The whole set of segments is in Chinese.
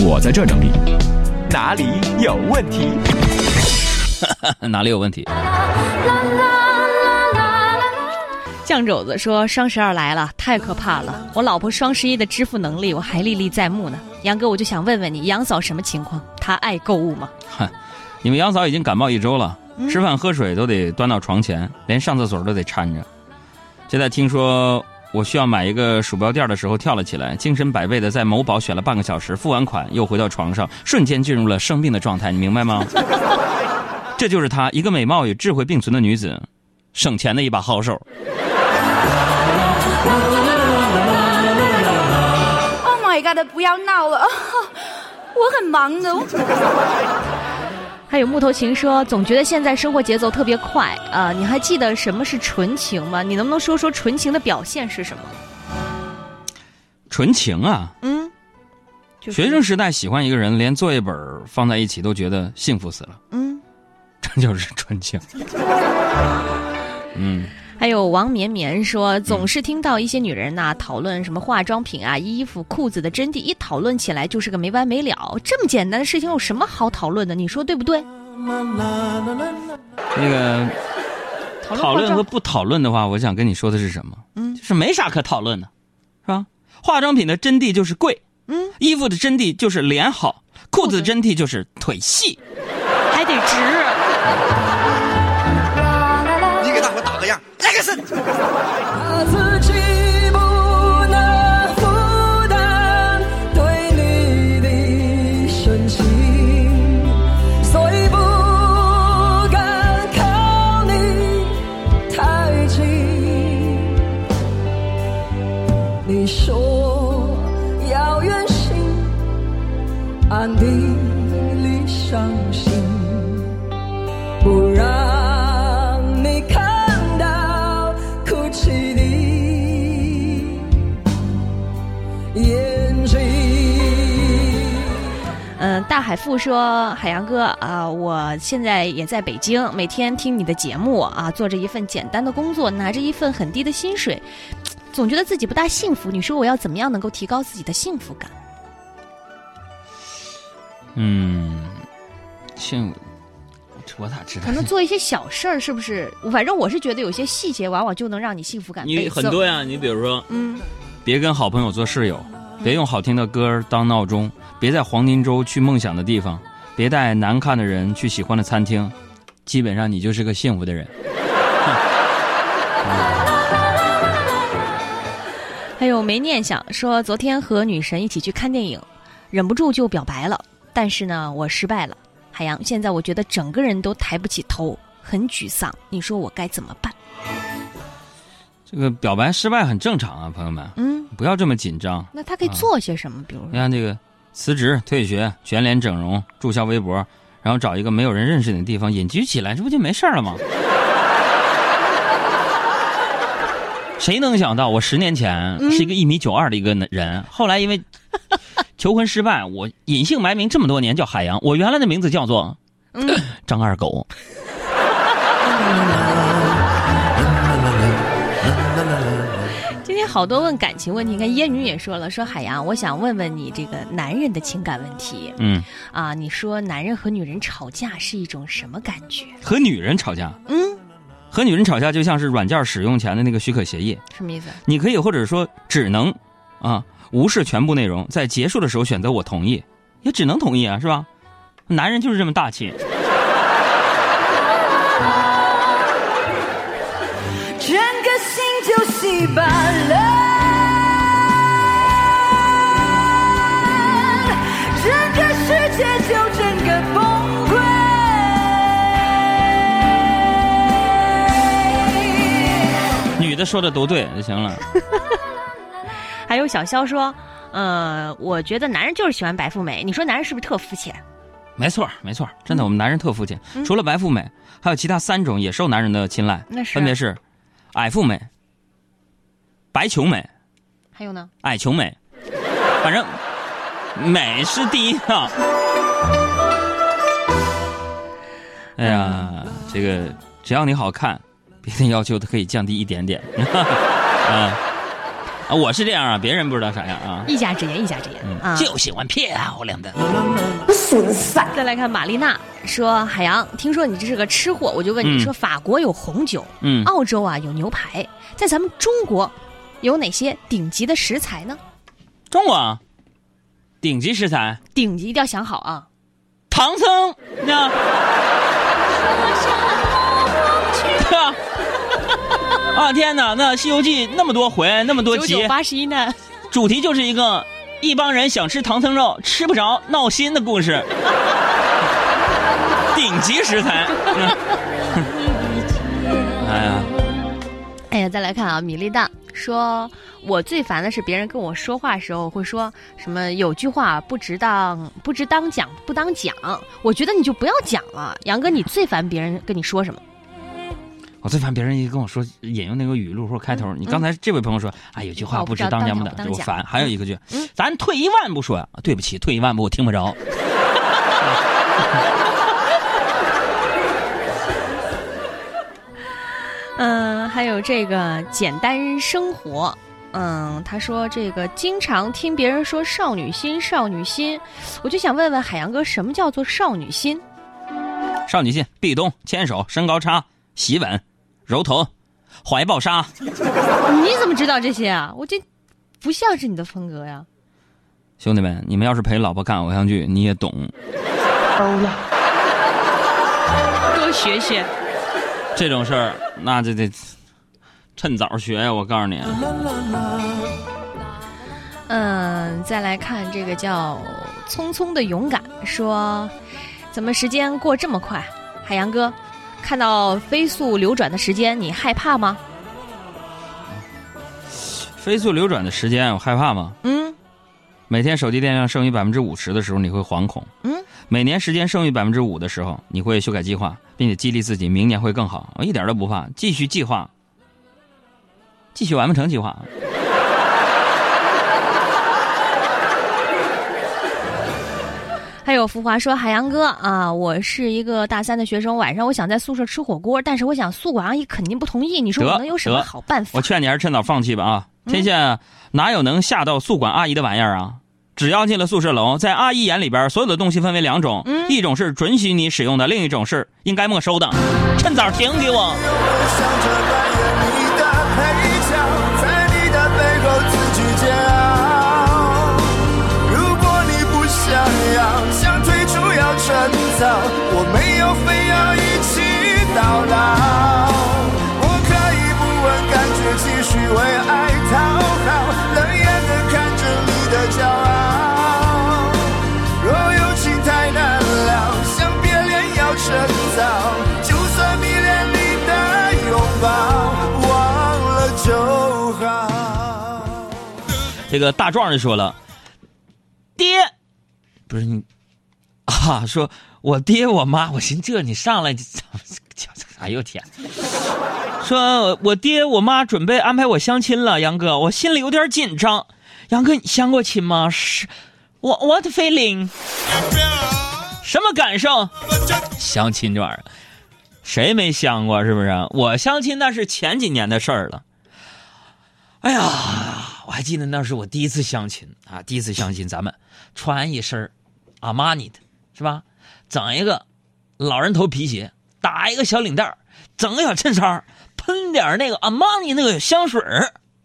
我在这整理，哪里有问题？哪里有问题？酱肘子说：“双十二来了，太可怕了！我老婆双十一的支付能力我还历历在目呢。杨哥，我就想问问你，杨嫂什么情况？她爱购物吗？”哼，你们杨嫂已经感冒一周了，吃饭喝水都得端到床前，连上厕所都得搀着。现在听说。我需要买一个鼠标垫的时候跳了起来，精神百倍的在某宝选了半个小时，付完款又回到床上，瞬间进入了生病的状态，你明白吗？这就是她，一个美貌与智慧并存的女子，省钱的一把好手。Oh my god！不要闹了，我很忙的。还有木头情说，总觉得现在生活节奏特别快啊！你还记得什么是纯情吗？你能不能说说纯情的表现是什么？纯情啊，嗯，学生时代喜欢一个人，连作业本放在一起都觉得幸福死了，嗯，这就是纯情。嗯。还有王绵绵说，总是听到一些女人呐讨论什么化妆品啊、衣服、裤子的真谛，一讨论起来就是个没完没了。这么简单的事情有什么好讨论的？你说对不对？那个讨论和不讨论的话，我想跟你说的是什么？嗯，就是没啥可讨论的，是吧？化妆品的真谛就是贵，嗯，衣服的真谛就是脸好，裤子的真谛就是腿细，还得直。把自己大海富说：“海洋哥啊，我现在也在北京，每天听你的节目啊，做着一份简单的工作，拿着一份很低的薪水，总觉得自己不大幸福。你说我要怎么样能够提高自己的幸福感？”嗯，幸，我咋知道？可能做一些小事儿，是不是？反正我是觉得有些细节，往往就能让你幸福感你很多呀，你比如说，嗯，别跟好朋友做室友，别用好听的歌当闹钟。别在黄金周去梦想的地方，别带难看的人去喜欢的餐厅，基本上你就是个幸福的人。还有没念想说，昨天和女神一起去看电影，忍不住就表白了，但是呢，我失败了。海洋，现在我觉得整个人都抬不起头，很沮丧。你说我该怎么办？这个表白失败很正常啊，朋友们。嗯，不要这么紧张。那他可以做些什么？比如，你看这个。辞职、退学、全脸整容、注销微博，然后找一个没有人认识你的地方隐居起来，这不就没事了吗？谁能想到我十年前是一个一米九二的一个人，后来因为求婚失败，我隐姓埋名这么多年叫海洋，我原来的名字叫做张二狗。好多问感情问题，你看烟女也说了，说海洋，我想问问你这个男人的情感问题。嗯，啊，你说男人和女人吵架是一种什么感觉？和女人吵架？嗯，和女人吵架就像是软件使用前的那个许可协议。什么意思？你可以或者说只能啊无视全部内容，在结束的时候选择我同意，也只能同意啊，是吧？男人就是这么大气。整个心就稀巴烂，的说的都对就行了。还有小肖说，呃，我觉得男人就是喜欢白富美。你说男人是不是特肤浅？没错，没错，真的，我们男人特肤浅。除了白富美，还有其他三种也受男人的青睐，分别是矮富美。白穷美，还有呢？矮穷美，反正美是第一啊！哎呀，这个只要你好看，别的要求都可以降低一点点。啊，啊，我是这样啊，别人不知道啥样啊。一家之言，一家之言啊。就喜欢漂亮的。再来看玛丽娜说：“海洋，听说你这是个吃货，我就问你嗯说，法国有红酒，嗯，澳洲啊有牛排，在咱们中国有哪些顶级的食材呢？中国顶级食材，顶级一定要想好啊！唐僧，那，啊天哪，那《西游记》那么多回，那么多集八十一难。主题就是一个一帮人想吃唐僧肉吃不着闹心的故事。顶级食材。嗯哎呀，哎呀，再来看啊，米粒蛋说，我最烦的是别人跟我说话时候会说什么有句话不值当不值当讲不当讲，我觉得你就不要讲了。杨哥，你最烦别人跟你说什么？我最烦别人一跟我说引用那个语录或者开头。你刚才这位朋友说哎，有句话不知当讲不当，我烦。还有一个句，咱退一万步说，对不起，退一万步我听不着。嗯，还有这个简单生活。嗯，他说这个经常听别人说少女心，少女心，我就想问问海洋哥，什么叫做少女心？少女心，壁咚、牵手、身高差、洗吻、揉头、怀抱沙。你怎么知道这些啊？我这不像是你的风格呀。兄弟们，你们要是陪老婆看偶像剧，你也懂。欧了，多学学。这种事儿，那就得趁早学呀！我告诉你。嗯，再来看这个叫“匆匆的勇敢”，说怎么时间过这么快？海洋哥，看到飞速流转的时间，你害怕吗？飞速流转的时间，我害怕吗？嗯每天手机电量剩余百分之五十的时候，你会惶恐。嗯，每年时间剩余百分之五的时候，你会修改计划，并且激励自己明年会更好。我一点都不怕，继续计划，继续完不成计划。还有浮华说：“海洋哥啊，我是一个大三的学生，晚上我想在宿舍吃火锅，但是我想宿管阿姨肯定不同意。你说我能有什么好办法我？劝你还是趁早放弃吧啊！天下哪有能吓到宿管阿姨的玩意儿啊？只要进了宿舍楼，在阿姨眼里边，所有的东西分为两种，嗯一种是准许你使用的，另一种是应该没收的。趁早停给我！早，我没有非要一起到老。我可以不问感觉，继续为爱讨好，冷眼的看着你的骄傲。若有情太难了，想别恋要趁早，就算迷恋你的拥抱，忘了就好。这个大壮就说了：“爹，不是你啊，说我爹我妈，我寻这你上来就，哎呦天，说我爹我妈准备安排我相亲了，杨哥，我心里有点紧张。杨哥，你相过亲吗？是，我 what feeling？什么感受？相亲这玩意儿，谁没相过？是不是？我相亲那是前几年的事儿了。哎呀，我还记得那是我第一次相亲啊，第一次相亲，咱们穿一身阿玛尼的，是吧？整一个老人头皮鞋，打一个小领带整个小衬衫，喷点那个阿玛尼那个香水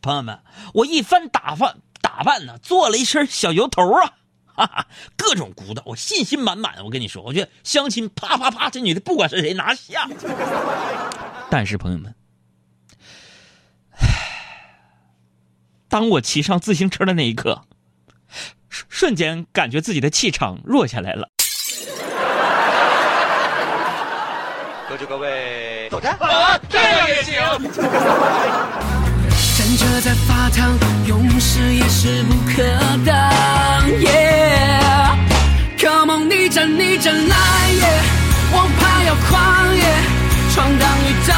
朋友们，我一番打扮打扮呢，做了一身小油头啊，哈哈，各种鼓捣，我信心满满。我跟你说，我觉得相亲啪啪啪，这女的不管是谁拿下。但是朋友们。当我骑上自行车的那一刻，瞬间感觉自己的气场弱下来了。各就各位，走开！站着在发烫，勇士也势不可挡。Yeah, come on，逆战逆战来，yeah，王牌要狂野，闯荡宇宙，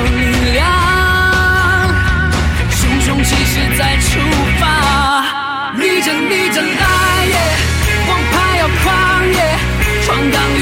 力量，雄雄气势再出发，逆着逆着来耶，王牌要狂耶，闯荡。